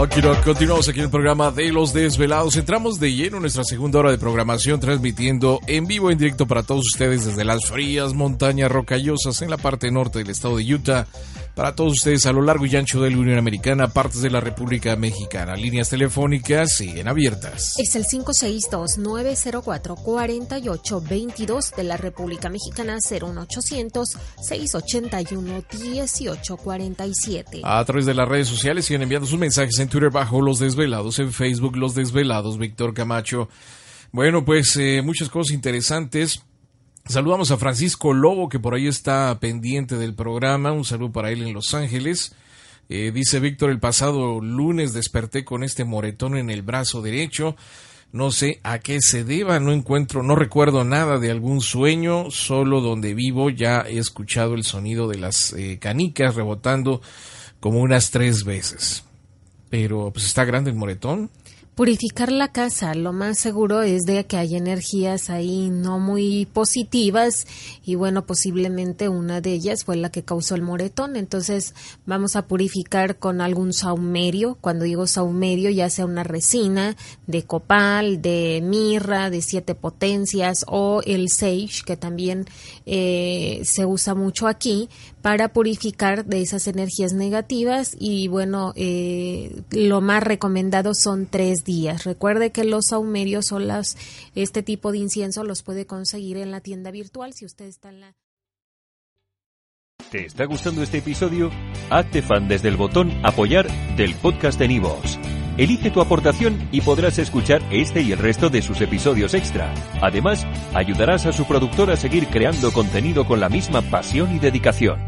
Aquí continuamos aquí en el programa de Los Desvelados. Entramos de lleno en nuestra segunda hora de programación, transmitiendo en vivo, en directo para todos ustedes desde las frías montañas rocallosas en la parte norte del estado de Utah. Para todos ustedes a lo largo y ancho de la Unión Americana, partes de la República Mexicana. Líneas telefónicas siguen abiertas. Es el 562-904-4822 de la República Mexicana, 01800-681-1847. A través de las redes sociales siguen enviando sus mensajes en Twitter bajo Los Desvelados, en Facebook Los Desvelados, Víctor Camacho. Bueno, pues eh, muchas cosas interesantes. Saludamos a Francisco Lobo, que por ahí está pendiente del programa. Un saludo para él en Los Ángeles. Eh, dice Víctor, el pasado lunes desperté con este moretón en el brazo derecho. No sé a qué se deba, no encuentro, no recuerdo nada de algún sueño, solo donde vivo ya he escuchado el sonido de las eh, canicas rebotando como unas tres veces. Pero pues está grande el moretón. Purificar la casa, lo más seguro es de que hay energías ahí no muy positivas y bueno, posiblemente una de ellas fue la que causó el moretón. Entonces vamos a purificar con algún saumerio. Cuando digo saumerio, ya sea una resina de copal, de mirra, de siete potencias o el sage, que también eh, se usa mucho aquí para purificar de esas energías negativas y bueno, eh, lo más recomendado son tres Recuerde que los saumerios son las, este tipo de incienso los puede conseguir en la tienda virtual si usted está en la... ¿Te está gustando este episodio? Hazte fan desde el botón apoyar del podcast de Nivos. Elige tu aportación y podrás escuchar este y el resto de sus episodios extra. Además, ayudarás a su productor a seguir creando contenido con la misma pasión y dedicación.